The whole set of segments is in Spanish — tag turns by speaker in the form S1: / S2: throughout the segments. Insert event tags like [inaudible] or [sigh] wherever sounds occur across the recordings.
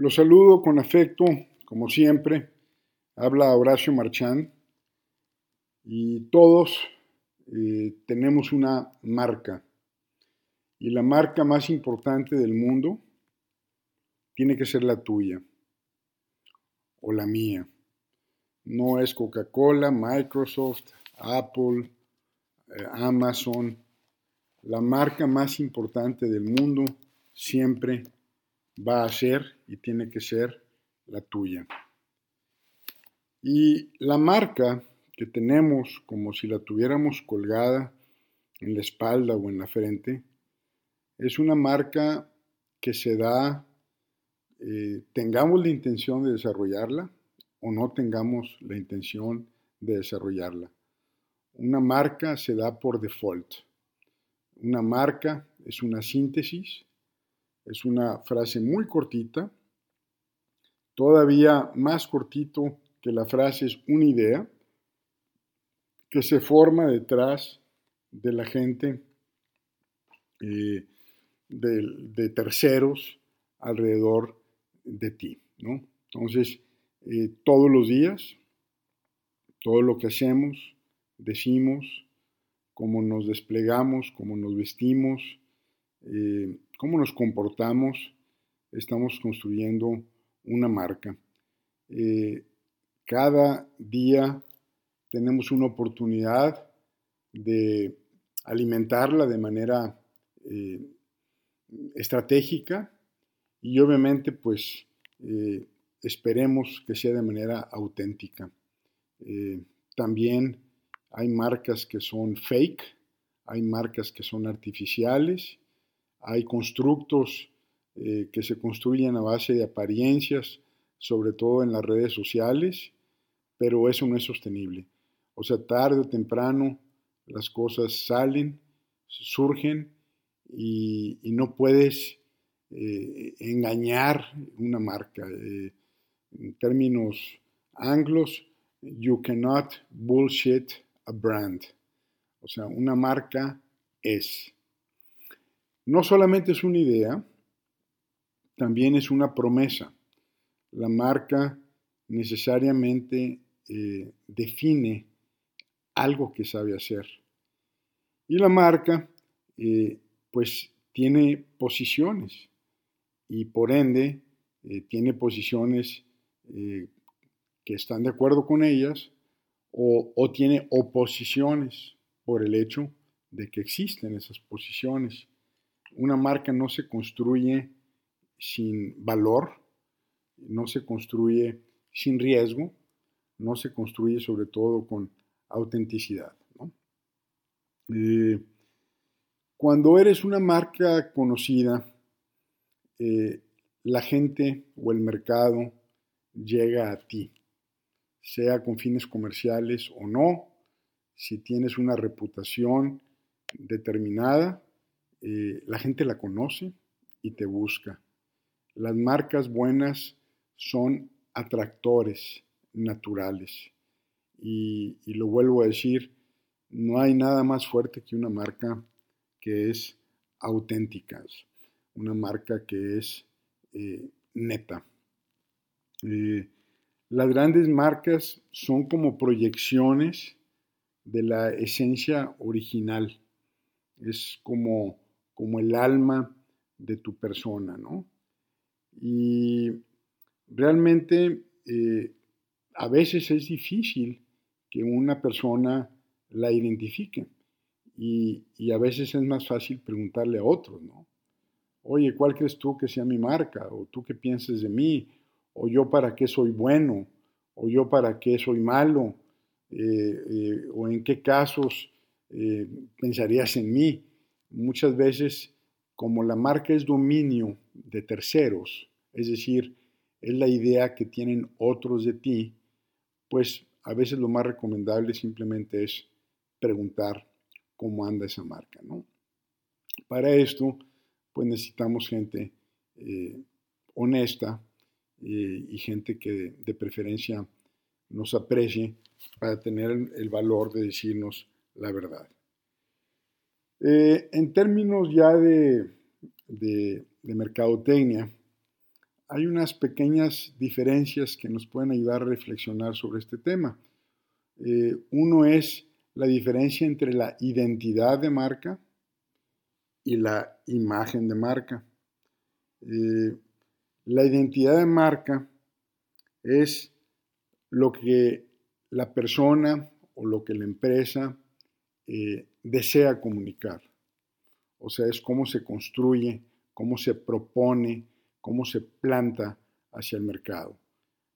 S1: Los saludo con afecto, como siempre. Habla Horacio Marchán y todos eh, tenemos una marca. Y la marca más importante del mundo tiene que ser la tuya o la mía. No es Coca-Cola, Microsoft, Apple, eh, Amazon. La marca más importante del mundo siempre va a ser y tiene que ser la tuya. Y la marca que tenemos como si la tuviéramos colgada en la espalda o en la frente, es una marca que se da, eh, tengamos la intención de desarrollarla o no tengamos la intención de desarrollarla. Una marca se da por default. Una marca es una síntesis es una frase muy cortita, todavía más cortito que la frase es una idea que se forma detrás de la gente, eh, de, terceros alrededor de ti. ¿no? Entonces, eh, todos los días, todo lo que hacemos, decimos, cómo nos desplegamos, cómo nos vestimos, eh, cómo nos comportamos, estamos construyendo una marca. Eh, cada día tenemos una oportunidad de alimentarla de manera eh, estratégica y obviamente pues eh, esperemos que sea de manera auténtica. también hay marcas que son fake, hay marcas que son artificiales hay constructos eh, que se construyen a base de apariencias, sobre todo en las redes sociales, pero eso no es sostenible. O sea, tarde o temprano las cosas salen, surgen y, no puedes eh, engañar una marca. Eh, en términos anglos, you cannot bullshit a brand. O sea, una marca es no solamente es una idea, también es una promesa. La marca necesariamente eh, define algo que sabe hacer. Y la marca, eh, pues, tiene posiciones y por ende eh, tiene posiciones que están de acuerdo con ellas o, o tiene oposiciones por el hecho de que existen esas posiciones. Una marca no se construye sin valor, no se construye sin riesgo, no se construye sobre todo con autenticidad. Eh, cuando eres una marca conocida, eh, la gente o el mercado llega a ti, sea con fines comerciales o no, si tienes una reputación determinada, eh, la gente la conoce y te busca. Las marcas buenas son atractores naturales. Y, lo vuelvo a decir, no hay nada más fuerte que una marca que es auténtica, una marca que es eh, neta. Eh, las grandes marcas son como proyecciones de la esencia original. Es como como el alma de tu persona, ¿no? Y realmente eh, a veces es difícil que una persona la identifique y, a veces es más fácil preguntarle a otros, ¿no? Oye, ¿cuál crees tú que sea mi marca? ¿O tú qué piensas de mí? ¿O yo para qué soy bueno? ¿O yo para qué soy malo? Eh, eh, ¿O en qué casos pensarías en mí? Muchas veces como la marca es dominio de terceros, es decir, es la idea que tienen otros de ti, pues a veces lo más recomendable simplemente es preguntar cómo anda esa marca, ¿no? Para esto, pues necesitamos gente eh, honesta eh, y gente que de preferencia nos aprecie para tener el valor de decirnos la verdad. Eh, en términos ya de, de, mercadotecnia, hay unas pequeñas diferencias que nos pueden ayudar a reflexionar sobre este tema. Eh, uno es la diferencia entre la identidad de marca y la imagen de marca. Eh, la identidad de marca es lo que la persona o lo que la empresa desea comunicar. O sea, es cómo se construye, cómo se propone, cómo se planta hacia el mercado.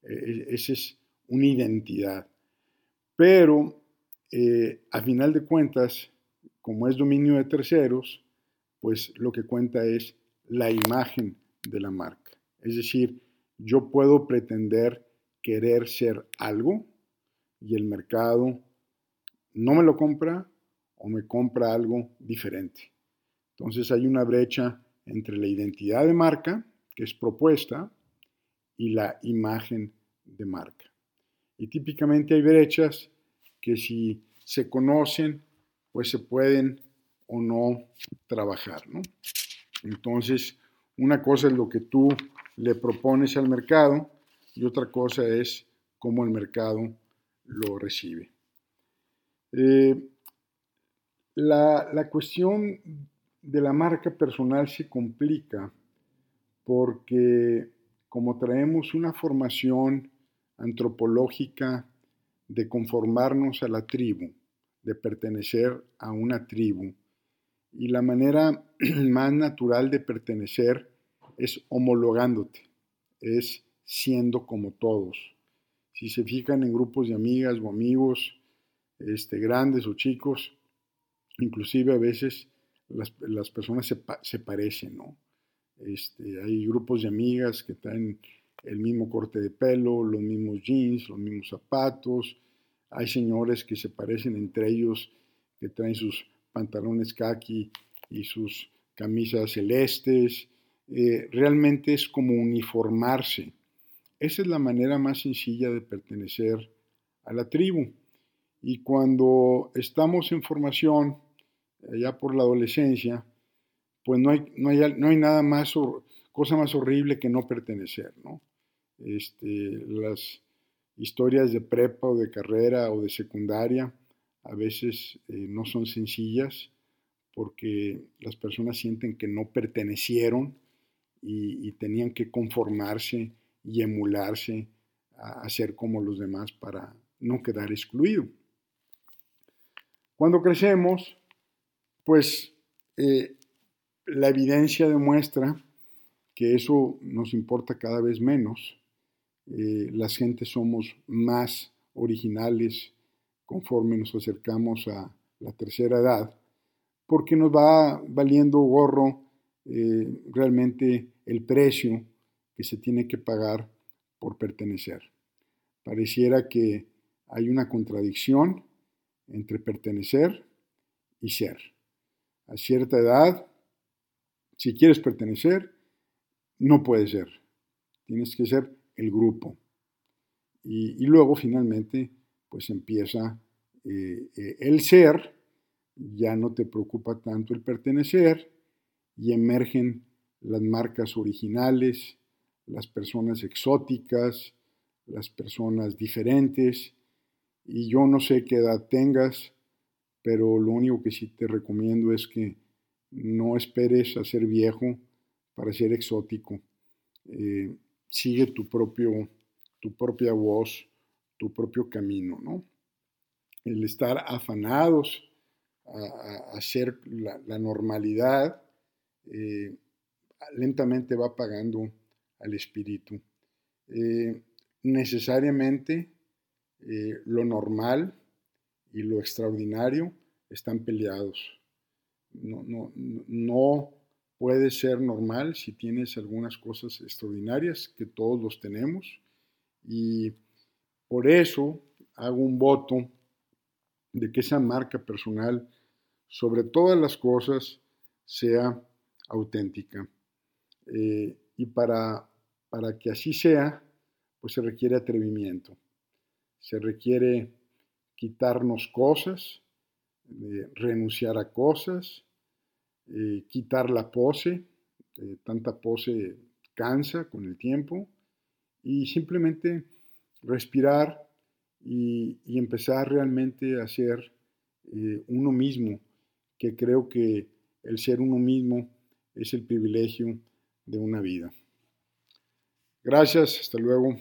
S1: E, e, esa es una identidad. Pero, eh, a final de cuentas, como es dominio de terceros, pues lo que cuenta es la imagen de la marca. Es decir, yo puedo pretender querer ser algo y el mercado no me lo compra o me compra algo diferente. Entonces hay una brecha entre la identidad de marca, que es propuesta, y la imagen de marca. Y típicamente hay brechas que si se conocen, pues se pueden o no trabajar, Entonces, una cosa es lo que tú le propones al mercado y otra cosa es cómo el mercado lo recibe. Eh, la, cuestión de la marca personal se complica porque como traemos una formación antropológica de conformarnos a la tribu, de pertenecer a una tribu, y la manera [clears throat] más natural de pertenecer es homologándote, es siendo como todos. Si se fijan en grupos de amigas o amigos, este, grandes o chicos, inclusive a veces las, personas se, se, parecen, ¿no? Este, hay grupos de amigas que traen el mismo corte de pelo, los mismos jeans, los mismos zapatos. Hay señores que se parecen entre ellos, que traen sus pantalones khaki y sus camisas celestes. Eh, realmente es como uniformarse. Esa es la manera más sencilla de pertenecer a la tribu. Y cuando estamos en formación, ya por la adolescencia, pues no hay, no hay, no hay nada más, cosa más horrible que no pertenecer, ¿no? Este, las historias de prepa o de carrera o de secundaria a veces eh, no son sencillas porque las personas sienten que no pertenecieron y, tenían que conformarse y emularse a, a ser como los demás para no quedar excluido. Cuando crecemos, pues eh, la evidencia demuestra que eso nos importa cada vez menos. Eh, las gentes somos más originales conforme nos acercamos a la tercera edad, porque nos va valiendo gorro eh, realmente el precio que se tiene que pagar por pertenecer. Pareciera que hay una contradicción entre pertenecer y ser a cierta edad, si quieres pertenecer, no puedes ser. Tienes que ser el grupo. Y, luego finalmente, pues empieza eh, eh, el ser, ya no te preocupa tanto el pertenecer y emergen las marcas originales, las personas exóticas, las personas diferentes. Y yo no sé qué edad tengas, pero lo único que sí te recomiendo es que no esperes a ser viejo para ser exótico. Eh, sigue tu, propio, tu propia voz, tu propio camino, ¿no? El estar afanados a, hacer la, normalidad eh, lentamente va apagando al espíritu. Eh, necesariamente lo normal y lo extraordinario están peleados. No, no, no puede ser normal si tienes algunas cosas extraordinarias, que todos los tenemos. Y por eso hago un voto de que esa marca personal, sobre todas las cosas, sea auténtica. Eh, y para, para que así sea, pues se requiere atrevimiento, se requiere quitarnos cosas, renunciar a cosas, eh, quitar la pose, eh, tanta pose cansa con el tiempo y simplemente respirar y, empezar realmente a ser eh, uno mismo, que creo que el ser uno mismo es el privilegio de una vida. Gracias, hasta luego.